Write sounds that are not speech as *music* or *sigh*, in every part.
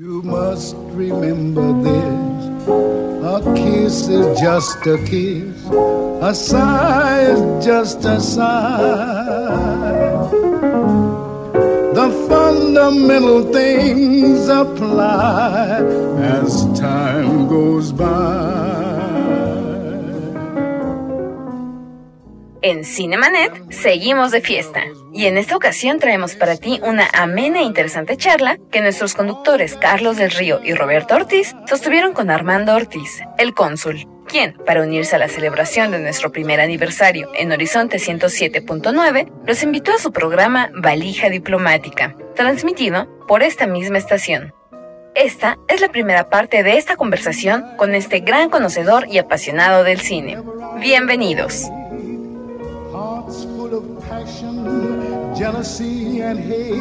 You must remember this. A kiss is just a kiss. A sigh is just a sigh. The fundamental things apply as time goes by. En Cinemanet seguimos de fiesta y en esta ocasión traemos para ti una amena e interesante charla que nuestros conductores Carlos del Río y Roberto Ortiz sostuvieron con Armando Ortiz, el cónsul, quien, para unirse a la celebración de nuestro primer aniversario en Horizonte 107.9, los invitó a su programa Valija Diplomática, transmitido por esta misma estación. Esta es la primera parte de esta conversación con este gran conocedor y apasionado del cine. Bienvenidos. Full of passion, jealousy, and hate.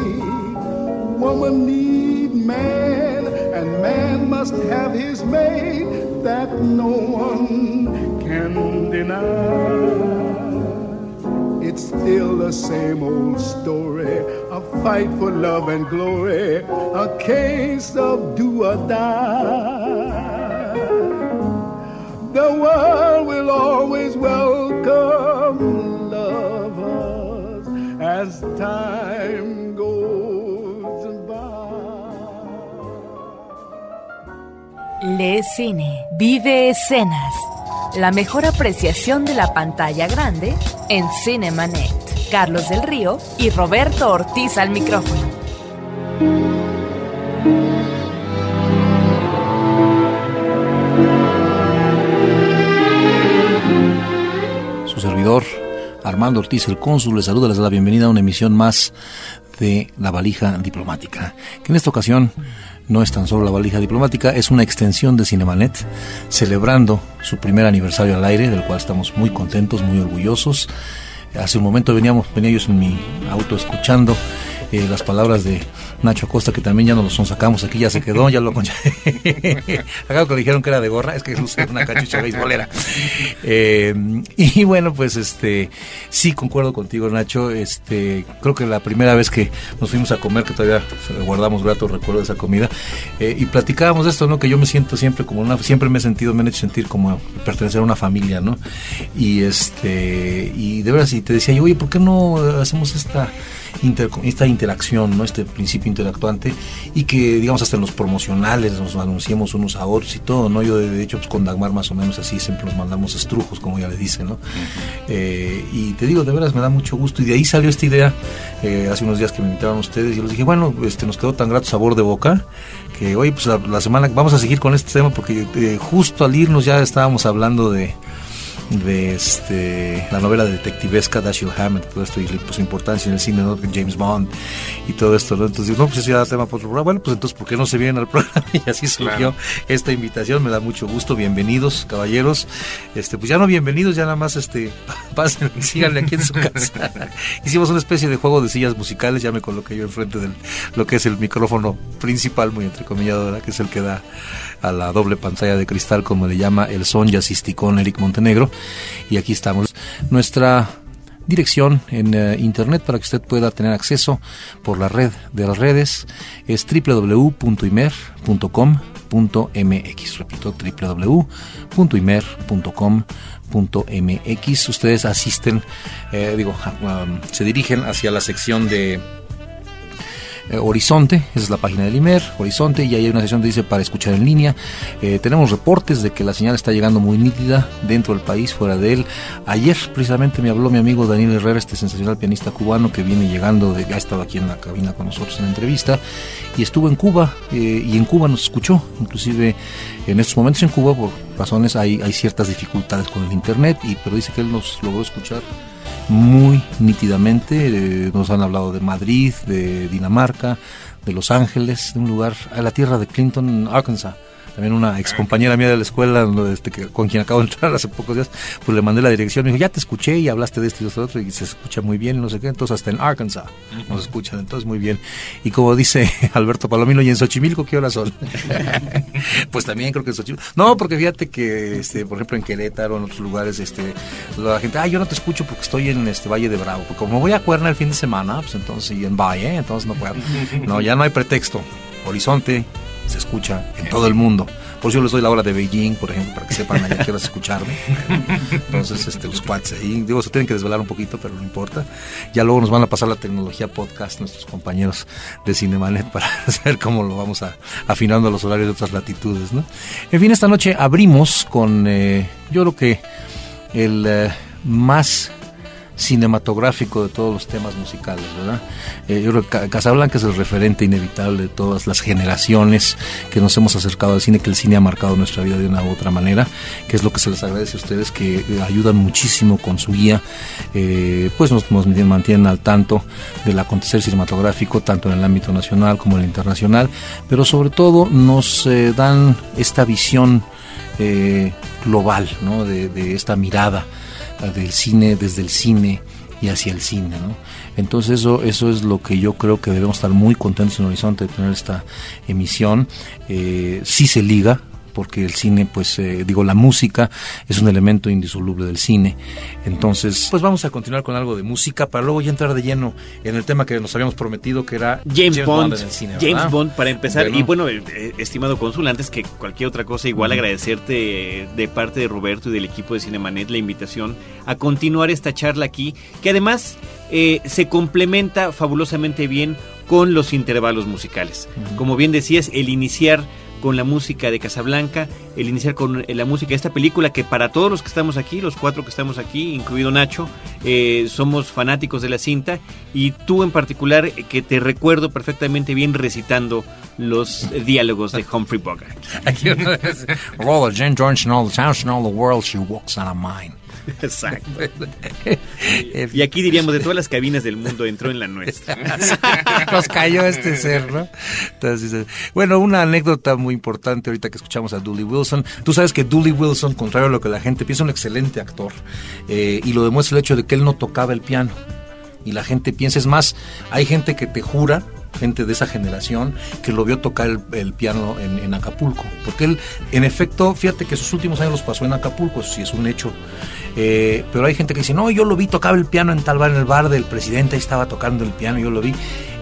Woman need man, and man must have his mate that no one can deny. It's still the same old story, a fight for love and glory, a case of do or die. The world will always welcome as time goes by. Le Cine, vive escenas. La mejor apreciación de la pantalla grande en Cinemanet. Carlos del Río y Roberto Ortiz al micrófono. Su servidor, Armando Ortiz, el cónsul, les saluda, les da la bienvenida a una emisión más de La Valija Diplomática, que en esta ocasión no es tan solo La Valija Diplomática, es una extensión de Cinemanet, celebrando su primer aniversario al aire, del cual estamos muy contentos, muy orgullosos. Hace un momento veníamos, venía yo en mi auto escuchando eh, las palabras de Nacho Acosta, que también ya nos lo sacamos aquí, ya se quedó, ya lo con... *laughs* Acabo que dijeron que era de gorra, es que es una cachucha beisbolera. Eh, y bueno, pues este, sí concuerdo contigo, Nacho. Este, creo que la primera vez que nos fuimos a comer, que todavía guardamos grato recuerdo de esa comida, eh, y platicábamos de esto, ¿no? Que yo me siento siempre como una, siempre me he sentido, me han hecho sentir como pertenecer a una familia, ¿no? Y este, y de verdad, si te decía yo, oye, ¿por qué no hacemos esta Inter, esta interacción, ¿no? este principio interactuante y que digamos hasta en los promocionales nos anunciemos unos a otros y todo, ¿no? Yo de hecho pues con Dagmar más o menos así siempre nos mandamos estrujos, como ya le dicen, ¿no? eh, y te digo, de veras me da mucho gusto y de ahí salió esta idea eh, hace unos días que me invitaron ustedes y yo les dije, bueno, este nos quedó tan grato sabor de boca que hoy pues la, la semana vamos a seguir con este tema porque eh, justo al irnos ya estábamos hablando de de este la novela detectivesca Dashiell Hammett, todo esto y pues, su importancia en el cine, ¿no? James Bond y todo esto, ¿no? Entonces no, pues eso ya da tema para otro programa. Bueno, pues entonces, ¿por qué no se vienen al *laughs* programa? Y así surgió claro. esta invitación, me da mucho gusto, bienvenidos, caballeros. Este, pues ya no bienvenidos, ya nada más este *laughs* pasen, síganle aquí en su casa. *laughs* Hicimos una especie de juego de sillas musicales, ya me coloqué yo enfrente de lo que es el micrófono principal, muy entrecomillado, ¿verdad? que es el que da a la doble pantalla de cristal, como le llama el son jazzisticón Eric Montenegro. Y aquí estamos. Nuestra dirección en uh, internet para que usted pueda tener acceso por la red de las redes es www.imer.com.mx. Repito, www.imer.com.mx. Ustedes asisten, eh, digo, um, se dirigen hacia la sección de eh, Horizonte, esa es la página del IMER, Horizonte, y ahí hay una sección que dice para escuchar en línea. Eh, tenemos reportes de que la señal está llegando muy nítida dentro del país, fuera de él. Ayer precisamente me habló mi amigo Daniel Herrera, este sensacional pianista cubano que viene llegando, de, ha estado aquí en la cabina con nosotros en la entrevista, y estuvo en Cuba, eh, y en Cuba nos escuchó, inclusive en estos momentos en Cuba, por razones, hay, hay ciertas dificultades con el Internet, y, pero dice que él nos logró escuchar muy nítidamente. Eh, nos han hablado de Madrid, de Dinamarca, de Los Ángeles, de un lugar, a la tierra de Clinton, Arkansas. También una ex compañera mía de la escuela, este, que, con quien acabo de entrar *laughs* hace pocos días, pues le mandé la dirección. Me dijo, ya te escuché y hablaste de esto y de otro, y se escucha muy bien, no sé qué. Entonces, hasta en Arkansas nos escuchan, entonces muy bien. Y como dice *laughs* Alberto Palomino, ¿y en Xochimilco qué horas son? *laughs* pues también creo que en Xochimilco. No, porque fíjate que, este, por ejemplo, en Querétaro, en otros lugares, este, la gente, ah, yo no te escucho porque estoy en este Valle de Bravo. Porque como voy a Cuerna el fin de semana, pues entonces, y en Valle, entonces no puedo. No, ya no hay pretexto. Horizonte, se escucha en todo el mundo. Por eso les doy la hora de Beijing, por ejemplo, para que sepan allá que *laughs* escucharme. Entonces, este, los cuates ahí, digo, se tienen que desvelar un poquito, pero no importa. Ya luego nos van a pasar la tecnología podcast nuestros compañeros de Cinemanet para *laughs* saber cómo lo vamos a, afinando los horarios de otras latitudes, ¿no? En fin, esta noche abrimos con, eh, yo creo que el eh, más cinematográfico de todos los temas musicales, ¿verdad? Eh, yo creo que Casablanca es el referente inevitable de todas las generaciones que nos hemos acercado al cine, que el cine ha marcado nuestra vida de una u otra manera, que es lo que se les agradece a ustedes, que eh, ayudan muchísimo con su guía, eh, pues nos, nos, mantienen al tanto del acontecer cinematográfico, tanto en el ámbito nacional como en el internacional, pero sobre todo nos dan esta visión global, ¿no? de, de esta mirada del cine desde el cine y hacia el cine, ¿no? Entonces eso, eso es lo que yo creo que debemos estar muy contentos en Horizonte de tener esta emisión. Eh, se liga, porque el cine, pues eh, digo, la música es un elemento indisoluble del cine. Entonces, pues vamos a continuar con algo de música para luego ya entrar de lleno en el tema que nos habíamos prometido, que era James, Bond, en el cine, James Bond, para empezar. Y bueno, eh, eh, estimado cónsul, antes que cualquier otra cosa, igual agradecerte de parte de Roberto y del equipo de Cinemanet la invitación a continuar esta charla aquí, que además se complementa fabulosamente bien con los intervalos musicales. Como bien decías, el iniciar con la música de Casablanca, el iniciar con eh, la música de esta película que para todos los que estamos aquí, los cuatro que estamos aquí, incluido Nacho, eh, somos fanáticos de la cinta y tú en particular eh, que te recuerdo perfectamente bien recitando los diálogos de Humphrey Bogart. *laughs* Aquí uno es, George, the world, she walks on a mine. *laughs* Exacto. *laughs* y aquí diríamos, de todas las cabinas del mundo entró en la nuestra. *laughs* Nos cayó este ser, ¿no? Entonces, bueno, una anécdota muy importante ahorita que escuchamos a Dooley Wilson. Tú sabes que Dooley Wilson, contrario a lo que la gente piensa, es un excelente actor. Eh, y lo demuestra el hecho de que él no tocaba el piano. Y la gente piensa, es más, hay gente que te jura gente de esa generación que lo vio tocar el, piano en, Acapulco. Porque él, en efecto, fíjate que sus últimos años los pasó en Acapulco, sí es un hecho. Eh, pero hay gente que dice, no, yo lo vi, tocaba el piano en tal bar, en el bar del presidente, ahí estaba tocando el piano, yo lo vi.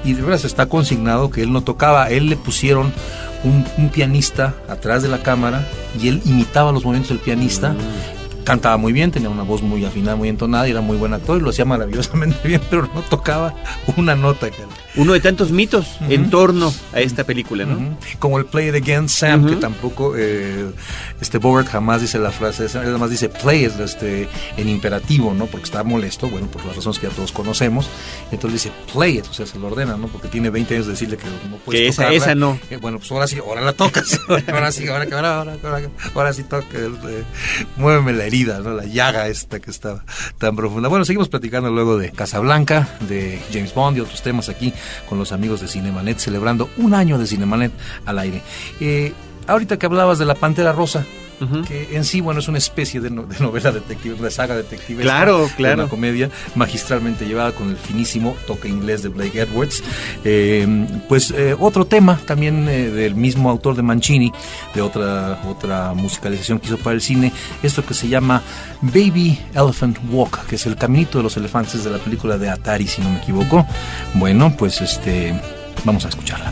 Y de verdad está consignado que él no tocaba, él le pusieron un, pianista atrás de la cámara y él imitaba los movimientos del pianista. Mm cantaba muy bien, tenía una voz muy afinada, muy entonada y era muy buen actor y lo hacía maravillosamente *laughs* bien, pero no tocaba una nota. Uno de tantos mitos en torno a esta película, ¿no? Como el Play It Again Sam, que tampoco, eh, este Bogart jamás dice la frase, él además dice play este, en imperativo, ¿no? Porque está molesto, bueno, por las razones que ya todos conocemos. Entonces dice play it, o sea, se lo ordena, ¿no? Porque tiene 20 años de decirle que no puede Que esa, esa no. Eh, bueno, pues ahora sí, ahora la tocas. *laughs* ahora sí, ahora, ahora, ahora, ahora, ahora sí toca, eh, muéveme la herida la llaga esta que estaba tan profunda. Bueno, seguimos platicando luego de Casablanca, de James Bond y otros temas aquí con los amigos de Cinemanet, celebrando un año de Cinemanet al aire. Eh, ahorita que hablabas de la Pantera Rosa, que en sí, bueno, es una especie de, novela detective, una saga detective. Claro, claro. Una comedia magistralmente llevada con el finísimo toque inglés de Blake Edwards. Eh, pues eh, otro tema también eh, del mismo autor de Mancini, de otra, otra musicalización que hizo para el cine, esto que se llama Baby Elephant Walk, que es el caminito de los elefantes de la película de Atari, si no me equivoco. Bueno, pues este, vamos a escucharla.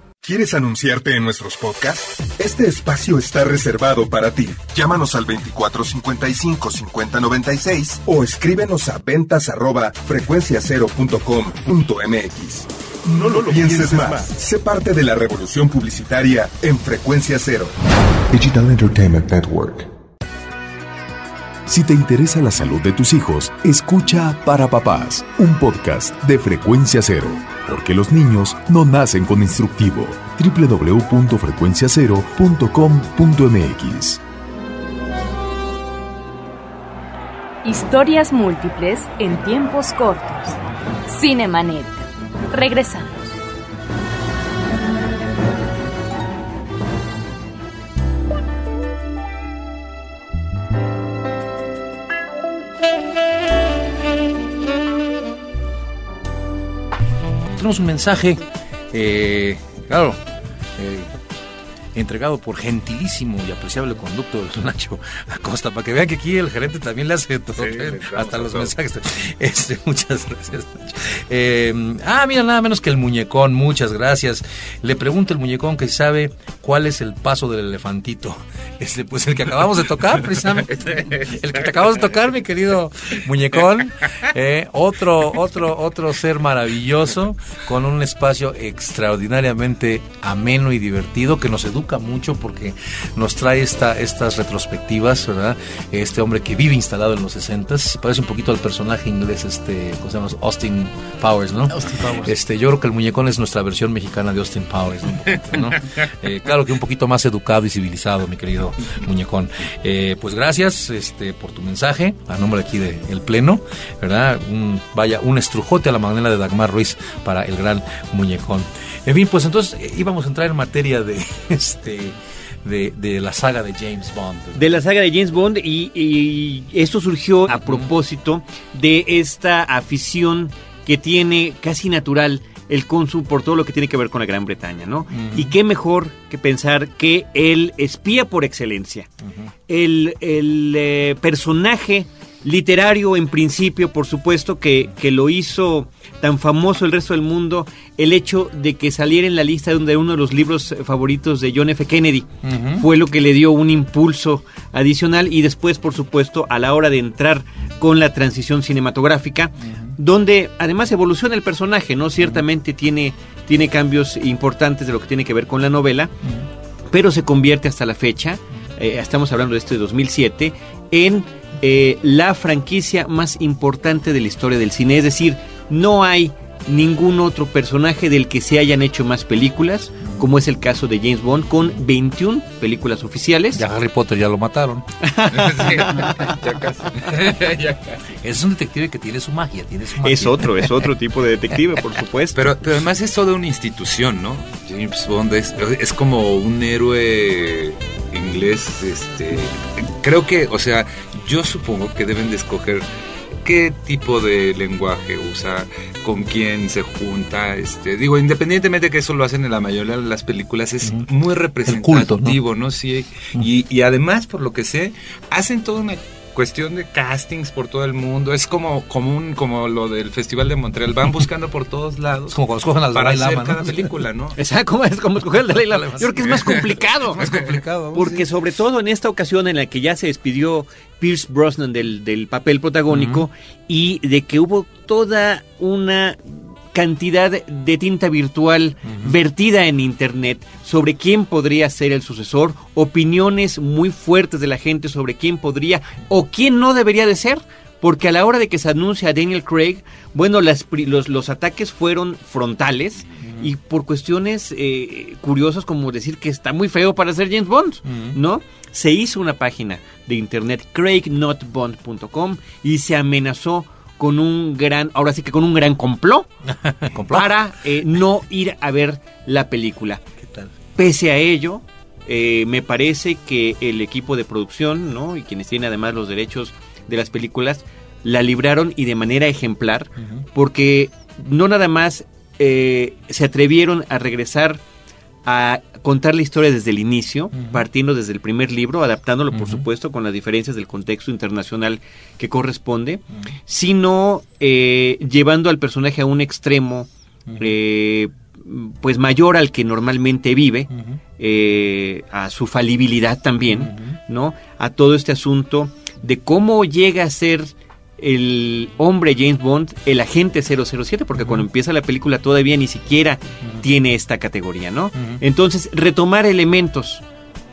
¿Quieres anunciarte en nuestros podcasts? Este espacio está reservado para ti. Llámanos al 2455-5096 o escríbenos a ventas arroba frecuenciacero.com.mx. No lo pienses más. Sé parte de la revolución publicitaria en Frecuencia Cero. Digital Entertainment Network. Si te interesa la salud de tus hijos, escucha Para Papás, un podcast de Frecuencia Cero, porque los niños no nacen con instructivo. www.frecuenciacero.com.mx Historias múltiples en tiempos cortos. Cinemanet. Regresamos. Un mensaje, eh, claro, eh, entregado por gentilísimo y apreciable conducto de Nacho Acosta, para que vean que aquí el gerente también le hace todo, eh, hasta los mensajes. Este, *laughs* muchas gracias, Nacho. Eh, ah, mira, nada menos que el muñecón, muchas gracias. Le pregunto el muñecón que sabe cuál es el paso del elefantito. Este, pues el que acabamos de tocar, *laughs* precisamente. El que te acabamos de tocar, mi querido muñecón. Eh, otro, otro, otro ser maravilloso, con un espacio extraordinariamente ameno y divertido que nos educa mucho porque nos trae esta, estas retrospectivas, ¿verdad? Este hombre que vive instalado en los 60 parece un poquito al personaje inglés, este, ¿cómo se llama? Austin Powers, ¿no? Austin Powers. Este, yo creo que el muñecón es nuestra versión mexicana de Austin Powers, ¿no? *laughs* Eh, claro que un poquito más educado y civilizado, mi querido muñecón. Eh, pues gracias este, por tu mensaje, a nombre aquí del el Pleno, ¿verdad? Un, vaya, un estrujote a la manera de Dagmar Ruiz para el gran muñecón. En fin, pues entonces eh, íbamos a entrar en materia de *laughs* este de, de, la saga de James Bond. De la saga de James Bond y, y esto surgió a propósito de esta afición que tiene casi natural el cónsul por todo lo que tiene que ver con la Gran Bretaña, ¿no? Uh -huh. Y qué mejor que pensar que el espía por excelencia, uh -huh. el, el eh, personaje literario en principio, por supuesto, que, que, lo hizo tan famoso el resto del mundo, el hecho de que saliera en la lista de uno de los libros favoritos de John F. Kennedy, uh -huh. fue lo que le dio un impulso adicional y después, por supuesto, a la hora de entrar con la transición cinematográfica, uh -huh. donde además evoluciona el personaje, ¿no? Ciertamente tiene, tiene cambios importantes de lo que tiene que ver con la novela, pero se convierte hasta la fecha, eh, estamos hablando de este 2007, en eh, la franquicia más importante de la historia del cine. Es decir, no hay ningún otro personaje del que se hayan hecho más películas, como es el caso de James Bond, con 21 películas oficiales. Ya Harry Potter ya lo mataron. *laughs* sí, *laughs* *laughs* ya casi. Es un detective que tiene su magia, tiene su magia. Es otro, es otro tipo de detective, por supuesto. Pero, pero además es toda una institución, ¿no? James Bond es, es como un héroe inglés, este, creo que, o sea, yo supongo que deben de escoger qué tipo de lenguaje usa, con quién se junta, este, digo, independientemente de que eso lo hacen en la mayoría de las películas, es uh -huh. muy representativo, culto, ¿no? ¿no? Sí, uh -huh. y, y además, por lo que sé, hacen toda una cuestión de castings por todo el mundo. Es como, como, un, como lo del Festival de Montreal. Van buscando por todos lados. como cuando escogen al para hacer Lama, cada ¿no? película, ¿no? *laughs* Exacto, es como escoger al Dalai Lama. Yo creo que es más complicado. más complicado. Porque sobre todo en esta ocasión en la que ya se despidió Pierce Brosnan del, del papel protagónico uh -huh. y de que hubo toda una cantidad de tinta virtual uh -huh. vertida en internet sobre quién podría ser el sucesor, opiniones muy fuertes de la gente sobre quién podría o quién no debería de ser, porque a la hora de que se anuncia a Daniel Craig, bueno, las, los, los ataques fueron frontales uh -huh. y por cuestiones eh, curiosas como decir que está muy feo para ser James Bond, uh -huh. ¿no? Se hizo una página de internet, craignotbond.com, y se amenazó con un gran, ahora sí que con un gran complot, *laughs* complot. para eh, no ir a ver la película. ¿Qué tal? Pese a ello, eh, me parece que el equipo de producción, ¿no? Y quienes tienen además los derechos de las películas, la libraron y de manera ejemplar, porque no nada más eh, se atrevieron a regresar a contar la historia desde el inicio, partiendo desde el primer libro, adaptándolo por supuesto con las diferencias del contexto internacional que corresponde, sino eh, llevando al personaje a un extremo eh, pues mayor al que normalmente vive, eh, a su falibilidad también, ¿no? A todo este asunto de cómo llega a ser el hombre James Bond, el agente 007, porque cuando empieza la película todavía ni siquiera tiene esta categoría, ¿no? Entonces, retomar elementos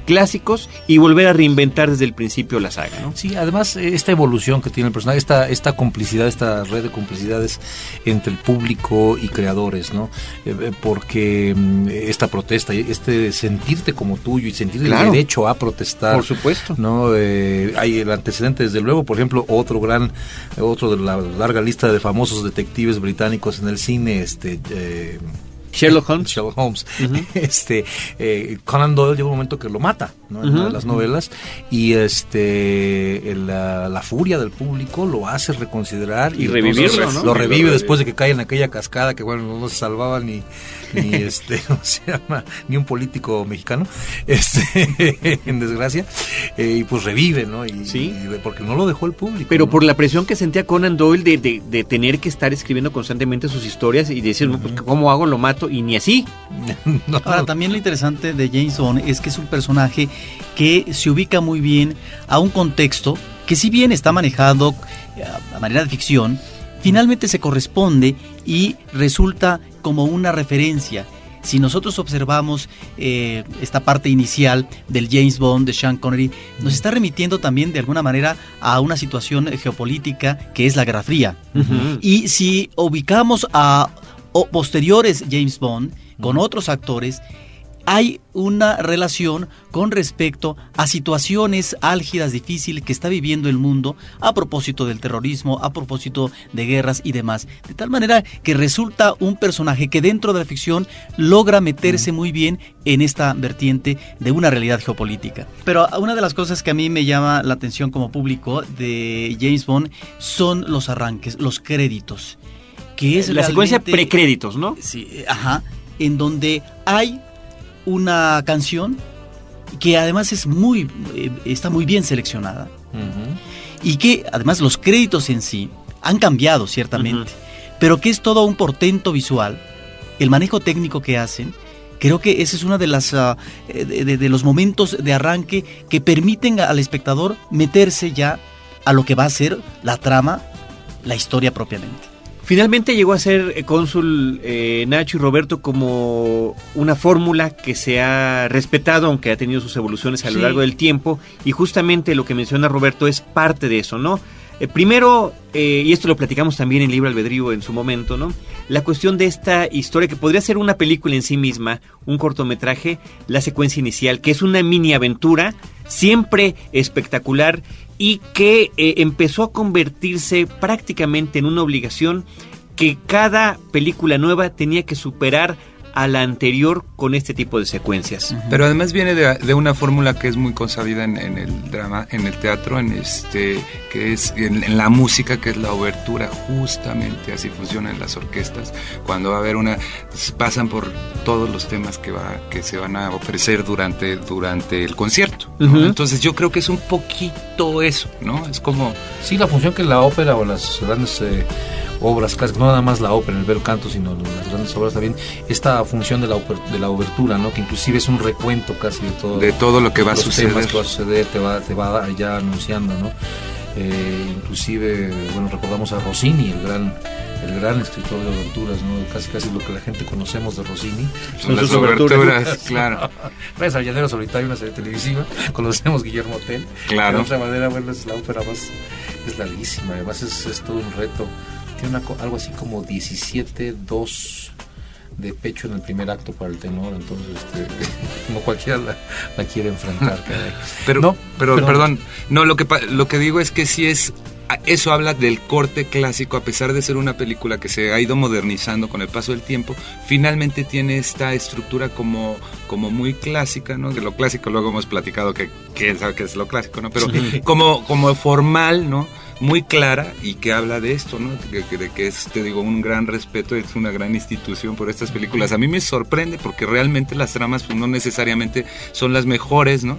clásicos y volver a reinventar desde el principio la saga, ¿no? Sí, además eh, esta evolución que tiene el personaje, esta, esta complicidad, esta red de complicidades entre el público y creadores, ¿no? Eh, eh, porque mm, esta protesta, este sentirte como tuyo y sentir el derecho a protestar. Por supuesto. ¿no? hay el antecedente, desde luego, por ejemplo, otro gran, otro de la larga lista de famosos detectives británicos en el cine, este... Sherlock *laughs* Holmes. Sherlock Holmes. *laughs* Este, eh, Conan Doyle llega un momento que lo mata, ¿no? En una de las novelas. Y este, la, furia del público lo hace reconsiderar. Y, revivirlo, Lo revive después de que cae en aquella cascada que, bueno, no se salvaba ni, ni *laughs* este, *laughs* ¿cómo se llama? Ni un político mexicano, *laughs* este, en desgracia. Eh, y pues revive, ¿no? Y, sí. porque no lo dejó el público. Pero por la presión que sentía Conan Doyle de, de, tener que estar escribiendo constantemente sus historias y decir, pues, ¿cómo hago? Lo mato y ni así. Ahora, también lo interesante de James Bond es que es un personaje que se ubica muy bien a un contexto que si bien está manejado eh, a manera de ficción, finalmente se corresponde y resulta como una referencia. Si nosotros observamos eh, esta parte inicial del James Bond de Sean Connery, nos está remitiendo también de alguna manera a una situación geopolítica que es la Guerra Fría. Y si ubicamos a posteriores James Bond con otros actores, hay una relación con respecto a situaciones álgidas, difíciles que está viviendo el mundo a propósito del terrorismo, a propósito de guerras y demás. De tal manera que resulta un personaje que dentro de la ficción logra meterse muy bien en esta vertiente de una realidad geopolítica. Pero una de las cosas que a mí me llama la atención como público de James Bond son los arranques, los créditos. Que es la secuencia precréditos, ¿no? Sí, ajá, en donde hay una canción que además es muy, eh, está muy bien seleccionada y que además los créditos en sí han cambiado ciertamente, pero que es todo un portento visual, el manejo técnico que hacen. Creo que ese es uno de, las, ah, de, los momentos de arranque que permiten al espectador meterse ya a lo que va a ser la trama, la historia propiamente. Finalmente llegó a ser eh, cónsul eh, Nacho y Roberto como una fórmula que se ha respetado, aunque ha tenido sus evoluciones a lo largo del tiempo, y justamente lo que menciona Roberto es parte de eso, ¿no? Eh, primero, y esto lo platicamos también en Libro Albedrío en su momento, ¿no? La cuestión de esta historia que podría ser una película en sí misma, un cortometraje, la secuencia inicial, que es una mini aventura, siempre espectacular y que eh, empezó a convertirse prácticamente en una obligación que cada película nueva tenía que superar a la anterior con este tipo de secuencias. Pero además viene de, una fórmula que es muy consabida en, el drama, en el teatro, en este, que es en, la música, que es la obertura, justamente así funcionan las orquestas. Cuando va a haber una, pasan por todos los temas que va, que se van a ofrecer durante, durante el concierto. Entonces yo creo que es un poquito eso, ¿no? Es como sí la función que la ópera o las grandes eh, obras clásicas, no nada más la ópera, el bel canto, sino las grandes obras también, esta función de la, de la obertura, ¿no? que inclusive es un recuento casi de todo, de todo lo que va a suceder. que va a suceder, te va, te va ya anunciando, ¿no? Eh, inclusive, bueno, recordamos a Rossini, el gran el gran escritor de oberturas, ¿no? Casi casi lo que la gente conocemos de Rossini. Son las oberturas, *laughs* claro. Gracias al Llanero Solitario, una serie televisiva, *laughs* conocemos Guillermo Tell. Claro. De otra manera, bueno, es la ópera más, es larguísima, además es, es todo un reto tiene algo así como 17, 2 de pecho en el primer acto para el tenor, entonces este, *laughs* no cualquiera la, quiere enfrentar. pero, no, pero perdón, no, lo que, lo que digo es que sí es eso habla del corte clásico, a pesar de ser una película que se ha ido modernizando con el paso del tiempo, finalmente tiene esta estructura como, como muy clásica, ¿no? De lo clásico luego hemos platicado que quién sabe qué es lo clásico, ¿no? Pero *laughs* como, como formal, ¿no? muy clara y que habla de esto, ¿no? De, que es, te digo, un gran respeto, es una gran institución por estas películas. A mí me sorprende porque realmente las tramas pues, no necesariamente son las mejores, ¿no?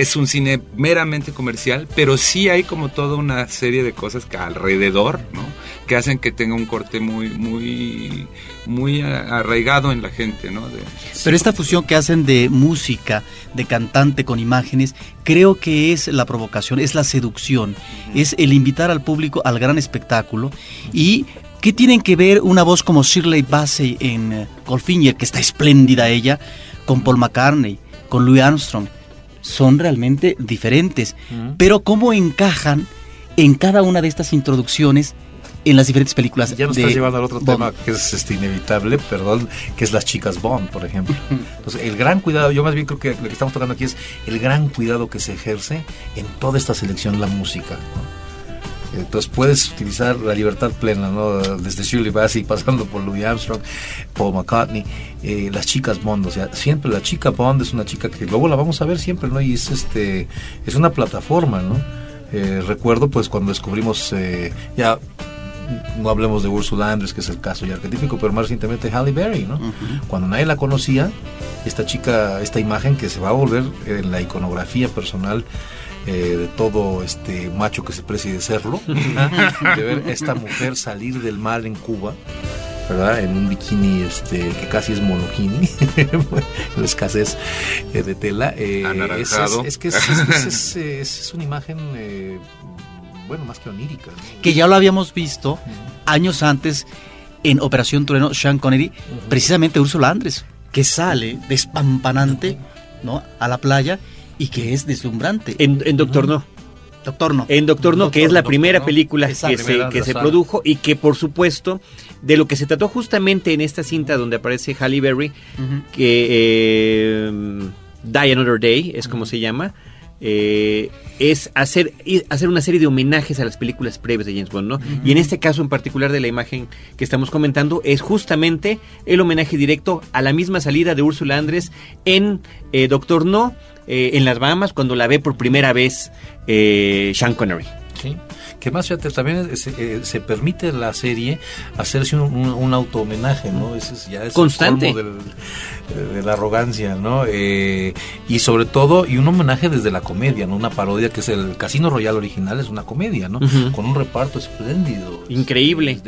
Es un cine meramente comercial, pero sí hay como toda una serie de cosas que alrededor, ¿no? Que hacen que tenga un corte muy, muy, muy arraigado en la gente, ¿no? pero esta fusión que hacen de música, de cantante con imágenes, creo que es la provocación, es la seducción, es el invitar al público al gran espectáculo y ¿Qué tienen que ver una voz como Shirley Bassey en eh, Goldfinger, que está espléndida ella, con Paul McCartney, con Louis Armstrong? Son realmente diferentes. Pero cómo encajan en cada una de estas introducciones en las diferentes películas. Ya nos estás llevando al otro tema que es este, inevitable, perdón, que es las chicas Bond, por ejemplo. *laughs* Entonces, el gran cuidado, yo más bien creo que lo que estamos tocando aquí es el gran cuidado que se ejerce en toda esta selección la música. Entonces puedes utilizar la libertad plena, ¿no? Desde Shirley Bassey, pasando por Louis Armstrong, Paul McCartney, eh, las chicas Bond, o sea, siempre la chica Bond es una chica que luego la vamos a ver siempre, ¿no? Y es este, es una plataforma, ¿no? Eh, recuerdo pues cuando descubrimos eh, ya no hablemos de Ursula Andress, que es el caso ya arquetípico, pero más recientemente Halle Berry, ¿no? Cuando nadie la conocía, esta chica, esta imagen que se va a volver en la iconografía personal eh, de todo este macho que se precie de serlo, *laughs* de ver a esta mujer salir del mar en Cuba. ¿verdad? En un bikini este, que casi es monokini, *laughs* la escasez eh, de tela. Eh, es, que es, es, *laughs* una imagen, bueno, más que onírica. Que ya lo habíamos visto años antes en Operación Trueno, Sean Connery, precisamente Úrsula Andrés, que sale despampanante ¿no? a la playa y que es deslumbrante. En, Doctor No. Doctor No. En Doctor No, que es la primera película que, se, que se produjo y que por supuesto de lo que se trató justamente en esta cinta donde aparece Halle Berry, que eh, Die Another Day es como se llama, eh, es hacer, hacer una serie de homenajes a las películas previas de James Bond, ¿no? Y en este caso en particular de la imagen que estamos comentando es justamente el homenaje directo a la misma salida de Úrsula Andrés en eh, Doctor No, eh, en las Bahamas, cuando la ve por primera vez Sean Connery. Sí que más fíjate, también eh, se, permite la serie hacerse un, un, auto homenaje, ¿no? Ese es, ya es constante de la arrogancia, ¿no? Eh, y sobre todo, y un homenaje desde la comedia, ¿no? Una parodia que es el Casino Royal original, es una comedia, ¿no? Con un reparto espléndido. Increíble.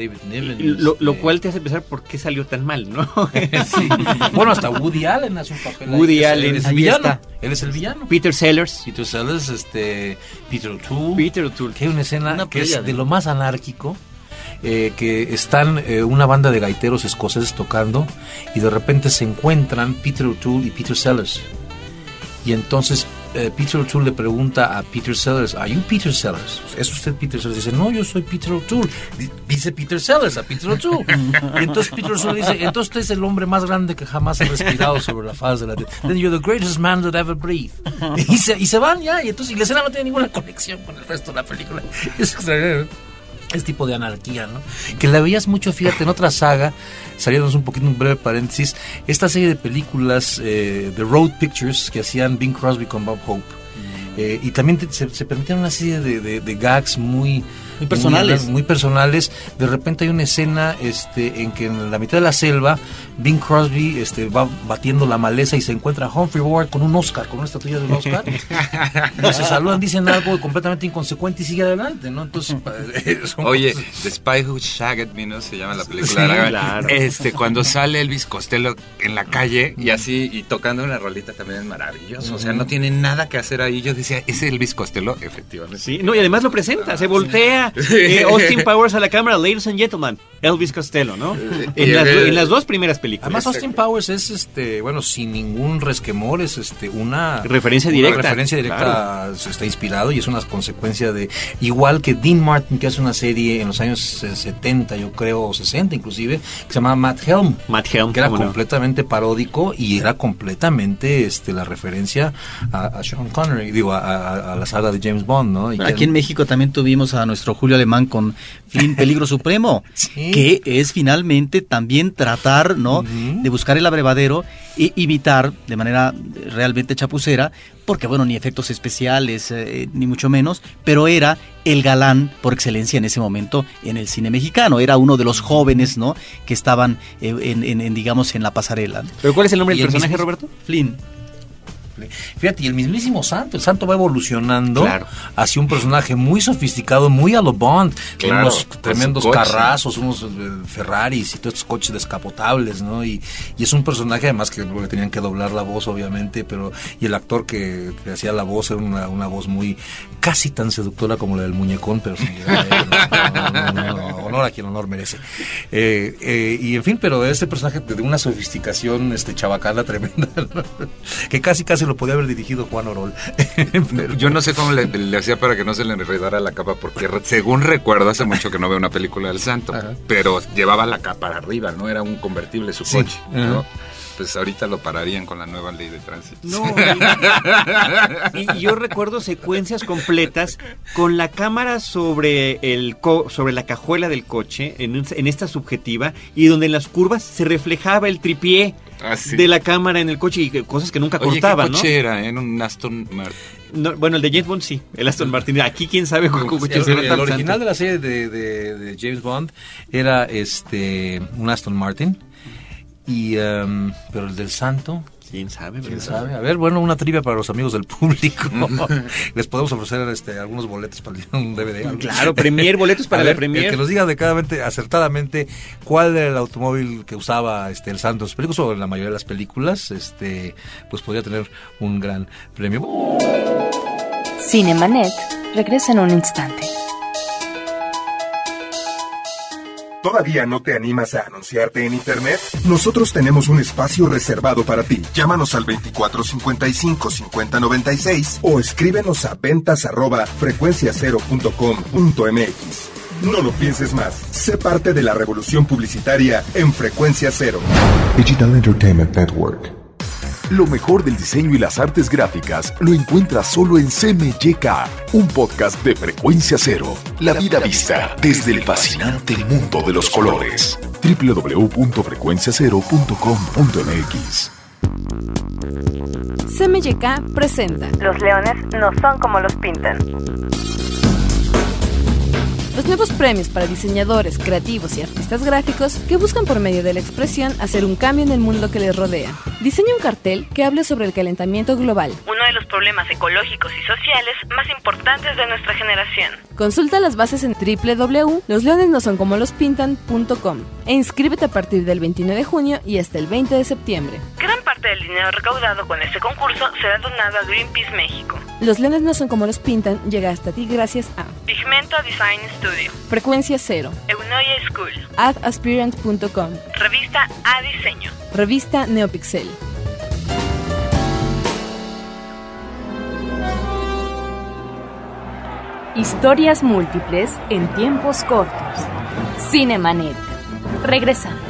lo, lo, cual te hace pensar por qué salió tan mal, ¿no? *laughs* sí. Bueno, hasta Woody Allen hace un papel. Woody Allen. es el villano. Él es el villano. Peter Sellers. Peter Sellers, este, Peter O'Toole. Peter O'Toole. Que hay una escena que es de lo más anárquico. Eh, que están eh, una banda de gaiteros escoceses tocando y de repente se encuentran Peter O'Toole y Peter Sellers. Y entonces eh, Peter O'Toole le pregunta a Peter Sellers, ¿Are you Peter Sellers? ¿Es usted Peter Sellers? Dice, no, yo soy Peter O'Toole. Dice Peter Sellers a Peter O'Toole. y entonces Peter O'Toole dice, entonces usted es el hombre más grande que jamás ha respirado sobre la faz de la tierra. Then you're the greatest man that ever breathed. Y se, y se van ya, y entonces y la escena no tiene ninguna conexión con el resto de la película. Es este tipo de anarquía, ¿no? Que la veías mucho, fíjate, en otra saga, saliéndonos un poquito un breve paréntesis, esta serie de películas eh, de Road Pictures que hacían Bing Crosby con Bob Hope. Mm. Eh, y también se, se, permitían una serie de, de gags muy muy personales. Muy, personales. De repente hay una escena este, en que en la mitad de la selva, Bing Crosby este, va batiendo la maleza y se encuentra a Humphrey Bogart con un Oscar, con una estatuilla de un *laughs* Oscar. y se saludan, dicen algo completamente inconsecuente y sigue adelante, ¿no? Entonces, *laughs* *laughs* Oye, The Spy Who Shagged Me, ¿no? Se llama la película. Este, cuando sale Elvis Costello en la calle y así, y tocando una rolita también es maravilloso. O sea, no tiene nada que hacer ahí. Yo decía, ¿es Elvis Costello? Efectivamente. Sí, no, y además lo presenta, se voltea *laughs* Eh, Austin Powers a la cámara, ladies and gentlemen. Elvis Costello, ¿no? en, las, dos primeras películas. Además, Austin Powers es, este, bueno, sin ningún resquemor, es este, una referencia directa. referencia directa se está inspirado y es una consecuencia de, igual que Dean Martin, que hace una serie en los años 70, yo creo, o 60 inclusive, que se llamaba Matt Helm. Matt Helm. Que era completamente paródico y era completamente este, la referencia a, Sean Connery, digo, a, la saga de James Bond, ¿no? Aquí en México también tuvimos a nuestro Julio Alemán con Flynn Peligro Supremo, *laughs* que es finalmente también tratar, ¿no? De buscar el abrevadero e imitar de manera realmente chapucera, porque bueno, ni efectos especiales, eh, ni mucho menos, pero era el galán por excelencia en ese momento en el cine mexicano. Era uno de los jóvenes, ¿no? Que estaban eh, en, digamos, en la pasarela. ¿Pero cuál es el nombre del personaje, Roberto? Flynn. Fíjate, y el mismísimo Santo, el Santo va evolucionando hacia un personaje muy sofisticado, muy a lo Bond, unos tremendos carrazos, unos eh, Ferraris y todos estos coches descapotables, ¿no? Y, es un personaje además que tenían que doblar la voz, obviamente, pero y el actor que, hacía la voz era una, voz muy casi tan seductora como la del muñecón, pero sin llegar a honor a quien honor merece. Eh, eh, y en fin, pero este personaje de una sofisticación este chabacana tremenda, *laughs* que casi casi lo podía haber dirigido Juan Orol. *laughs* Yo no sé cómo le, hacía para que no se le enredara la capa, porque según recuerdo, hace mucho que no veo una película del santo, pero llevaba la capa arriba, ¿no? Era un convertible su coche, pues ahorita lo pararían con la nueva ley de tránsito. No, *laughs* y, yo recuerdo secuencias completas con la cámara sobre el sobre la cajuela del coche en, en, esta subjetiva y donde en las curvas se reflejaba el tripié. Ah, de la cámara en el coche y cosas que nunca Oye, cortaban, ¿qué coche era? ¿En un Aston Martin? bueno, el de James Bond sí, el Aston Martin. Aquí quién sabe cómo coche el, el, el original de la serie de, de, James Bond era este un Aston Martin. Y, um, pero el del santo, ¿Quién sabe? ¿Quién sabe? A ver, bueno, una trivia para los amigos del público. *laughs* Les podemos ofrecer este, algunos boletos para un DVD. Claro, Premier, boletos *laughs* para la Premier. que nos diga decadamente, acertadamente cuál era el automóvil que usaba este, el Santos Películas o en la mayoría de las películas, este, pues podría tener un gran premio. Cinemanet regresa en un instante. ¿Todavía no te animas a anunciarte en Internet? Nosotros tenemos un espacio reservado para ti. Llámanos al 2455-5096 o escríbenos a ventas arroba frecuenciacero.com.mx. No lo pienses más. Sé parte de la revolución publicitaria en Frecuencia Cero. Digital Entertainment Network. Lo mejor del diseño y las artes gráficas lo encuentras solo en CMYK, un podcast de frecuencia cero. La vida vista desde el fascinante mundo de los colores. www.frecuenciacero.com.mx CMYK presenta Los leones no son como los pintan. Los nuevos premios para diseñadores, creativos y artistas gráficos que buscan por medio de la expresión hacer un cambio en el mundo que les rodea. Diseña un cartel que hable sobre el calentamiento global, uno de los problemas ecológicos y sociales más importantes de nuestra generación. Consulta las bases en www.losleonesnosoncomolospintan.com e inscríbete a partir del 29 de junio y hasta el 20 de septiembre. Gran parte del dinero recaudado con este concurso será donado a Greenpeace México. Los leones no son como los pintan llega hasta ti gracias a Pigmento Design Studio, Frecuencia Cero, Eunoia School, adaspirant.com, Revista A Diseño, Revista Neopixel. Historias múltiples en tiempos cortos. Cinemanet. Regresamos.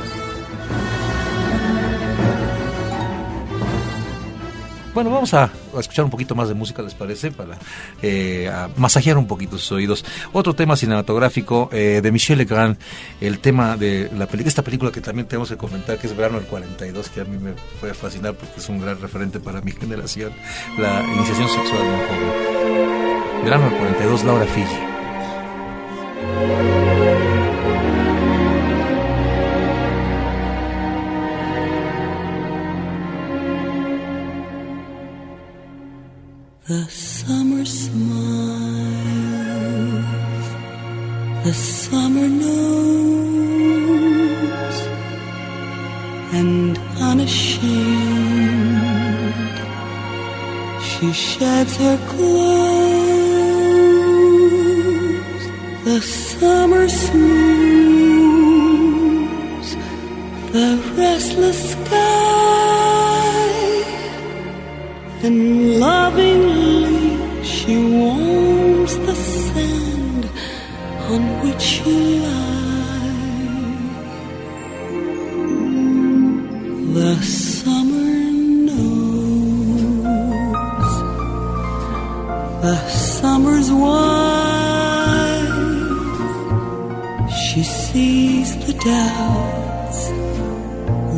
Bueno, vamos a, escuchar un poquito más de música, ¿les parece? Para eh, masajear un poquito sus oídos. Otro tema cinematográfico eh, de Michel Legrand, el tema de la película, esta película que también tenemos que comentar, que es Verano del 42, que a mí me fue fascinar porque es un gran referente para mi generación, la iniciación sexual de un joven. Verano del 42, Laura Fiji.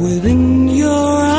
Within your eyes,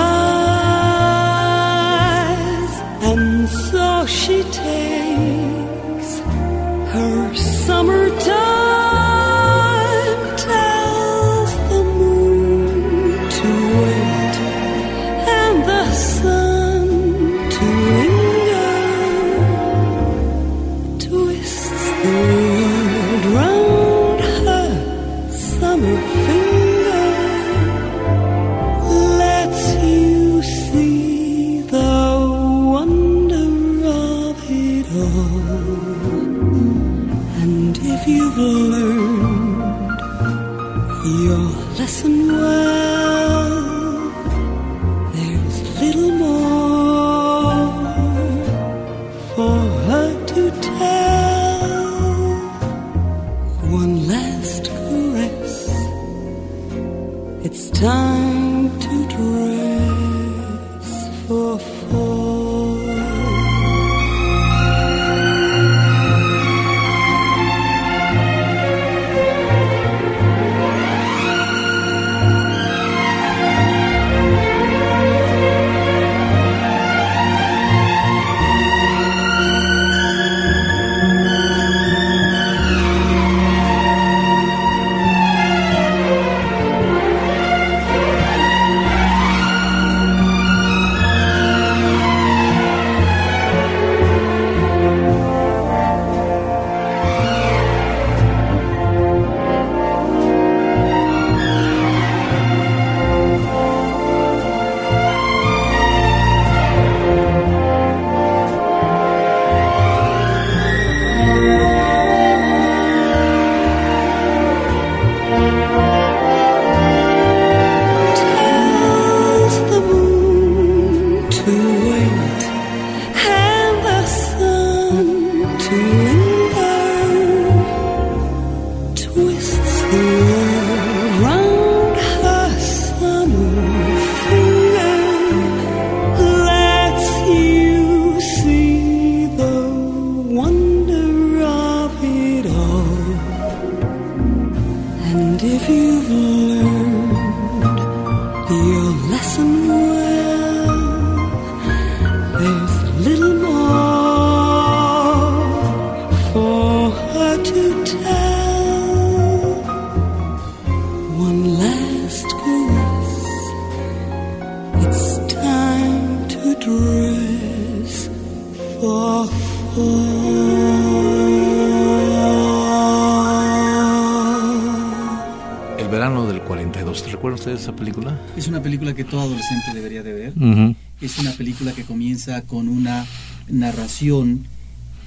Es una película que todo adolescente debería de ver. Es una película que comienza con una narración,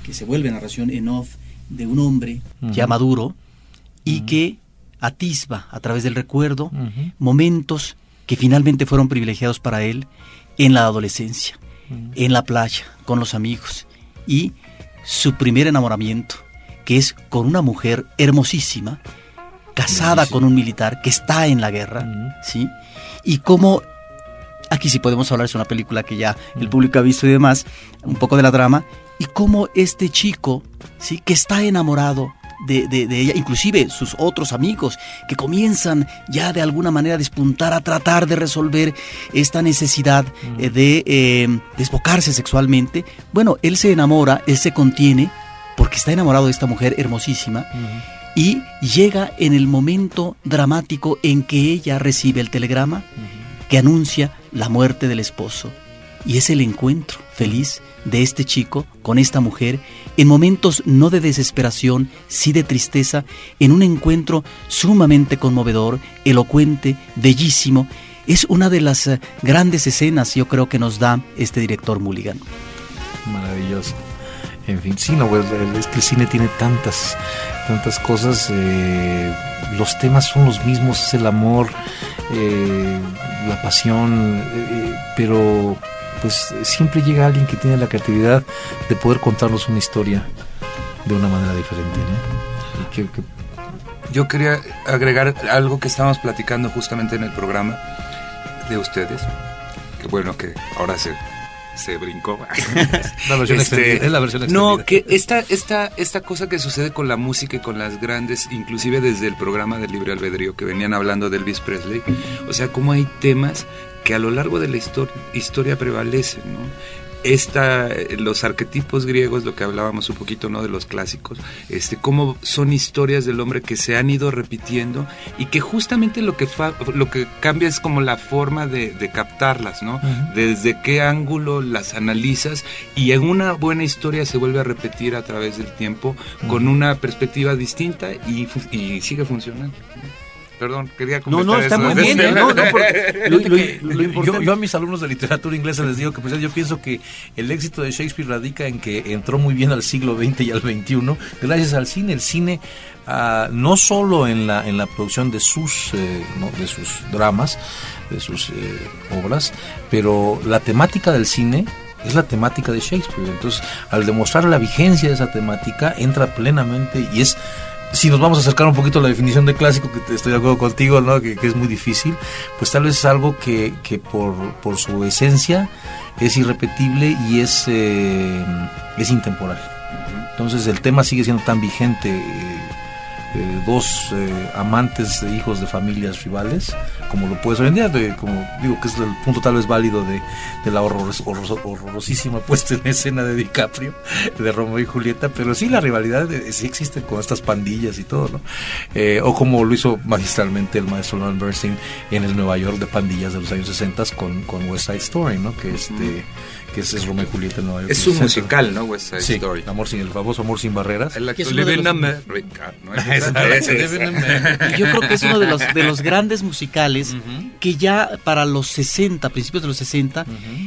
que se vuelve narración en off, de un hombre ya maduro y que atisba a través del recuerdo momentos que finalmente fueron privilegiados para él en la adolescencia, en la playa, con los amigos y su primer enamoramiento, que es con una mujer hermosísima, casada con un militar que está en la guerra, ¿sí? Y cómo aquí sí podemos hablar, es una película que ya el público ha visto y demás, un poco de la trama, y cómo este chico, ¿sí? Que está enamorado de, de- de ella, inclusive sus otros amigos, que comienzan ya de alguna manera a despuntar, a tratar de resolver esta necesidad eh, de eh, desbocarse sexualmente. Bueno, él se enamora, él se contiene, porque está enamorado de esta mujer hermosísima, y llega en el momento dramático en que ella recibe el telegrama que anuncia la muerte del esposo. Y es el encuentro feliz de este chico con esta mujer en momentos no de desesperación, sí de tristeza, en un encuentro sumamente conmovedor, elocuente, bellísimo. Es una de las eh, grandes escenas, yo creo, que nos da este director Mulligan. Maravilloso. En fin, sí, no, es que el cine tiene tantas, tantas cosas. Eh, los temas son los mismos, es el amor, eh, la pasión, eh, pero pues siempre llega alguien que tiene la creatividad de poder contarnos una historia de una manera diferente. Yo quería agregar algo que estábamos platicando justamente en el programa de ustedes, que bueno que ahora se se brincó. *laughs* la versión este, es la versión extendida. No, que esta, esta, esta cosa que sucede con la música y con las grandes, inclusive desde el programa del Libre Albedrío que venían hablando de Elvis Presley, o sea, cómo hay temas que a lo largo de la historia, historia prevalecen, ¿no? Esta, los arquetipos griegos, lo que hablábamos un poquito ¿no? de los clásicos, este, cómo son historias del hombre que se han ido repitiendo y que justamente lo que, lo que cambia es como la forma de, captarlas, ¿no? Desde qué ángulo las analizas y en una buena historia se vuelve a repetir a través del tiempo con una perspectiva distinta y, y sigue funcionando. Perdón, quería No, no, está muy bien. ¿eh? No, no, porque *laughs* yo, yo, a mis alumnos de literatura inglesa les digo que pues, yo pienso que el éxito de Shakespeare radica en que entró muy bien al siglo XX y al XXI gracias al cine. El cine, uh, no solo en la, en la producción de sus, eh, ¿no? de sus dramas, de sus eh, obras, pero la temática del cine es la temática de Shakespeare. Entonces, al demostrar la vigencia de esa temática, entra plenamente y es si nos vamos a acercar un poquito a la definición de clásico, que estoy de acuerdo contigo, ¿no? que, es muy difícil, pues tal vez es algo que, que por, por su esencia es irrepetible y es, eh, es intemporal. Entonces el tema sigue siendo tan vigente. Eh, eh, dos eh, amantes de hijos de familias rivales, como lo puedes hoy en día, de, como digo que es el punto tal vez válido de, de la horrorosísima *laughs* puesta en escena de DiCaprio, de Romeo y Julieta, pero sí la rivalidad eh, sí existe con estas pandillas y todo, ¿no? o como lo hizo magistralmente el maestro Norman Bernstein en el Nueva York de pandillas de los años 60 con, con West Side Story, ¿no? Que este que es, Romeo y Julieta en Nueva York. Es un musical, ¿no? West Side Story. Amor sin, el famoso Amor sin barreras. El actor Living America, ¿no? *laughs* Yo creo que es uno de los, de los grandes musicales que ya para los 60, principios de los 60,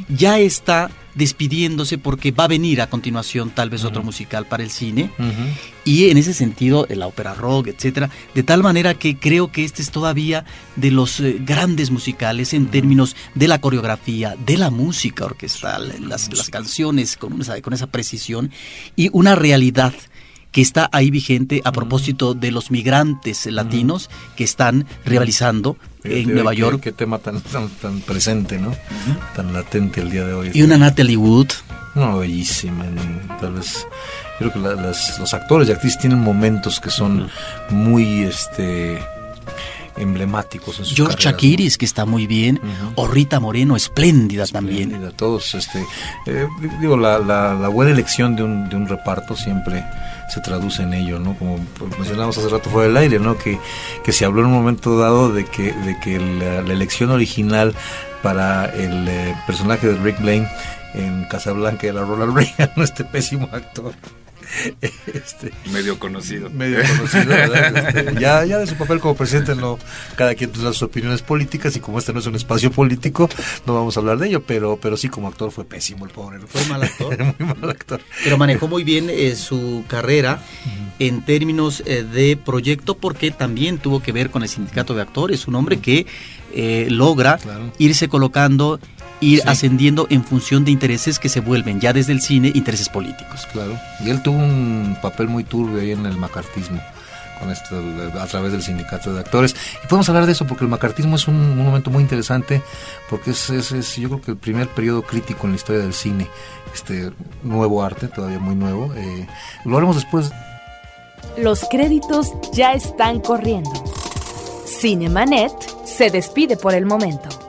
ya está despidiéndose porque va a venir a continuación tal vez otro musical para el cine. Y en ese sentido la ópera rock, etcétera, de tal manera que creo que este es todavía de los eh, grandes musicales en términos de la coreografía, de la música orquestal, las, las canciones con, con esa precisión y una realidad que está ahí vigente a propósito de los migrantes latinos que están rivalizando en Nueva York. Qué, tema tan, tan, presente, ¿no? Tan latente el día de hoy. Y una Natalie Wood. No, bellísima. Tal vez. Creo que los actores y actrices tienen momentos que son muy. este emblemáticos en George Chakiris, que está muy bien, o Rita Moreno, espléndida, también. Todos, este, eh, digo, la, la, buena elección de un, de un reparto siempre se traduce en ello, ¿no? Como mencionábamos hace rato fuera del aire, ¿no? Que, que se habló en un momento dado de que, de que la, elección original para el eh, personaje de Rick Blaine en Casablanca era Ronald *laughs* Reagan, este pésimo actor. *laughs* Este, medio conocido. Medio conocido, este, ya, ya de su papel como presidente, no, cada quien tendrá sus opiniones políticas y como este no es un espacio político, no vamos a hablar de ello, pero, pero sí como actor fue pésimo el pobre. Fue mal actor. *laughs* muy mal actor. Pero manejó muy bien eh, su carrera en términos eh, de proyecto porque también tuvo que ver con el sindicato de actores, un hombre que eh, logra irse colocando ir ascendiendo en función de intereses que se vuelven ya desde el cine intereses políticos. Claro. Y él tuvo un papel muy turbio ahí en el macartismo con esto, a través del sindicato de actores. Y podemos hablar de eso porque el macartismo es un, momento muy interesante, porque es, es, yo creo que el primer periodo crítico en la historia del cine, este nuevo arte, todavía muy nuevo. Eh, lo haremos después. Los créditos ya están corriendo. Cinemanet se despide por el momento.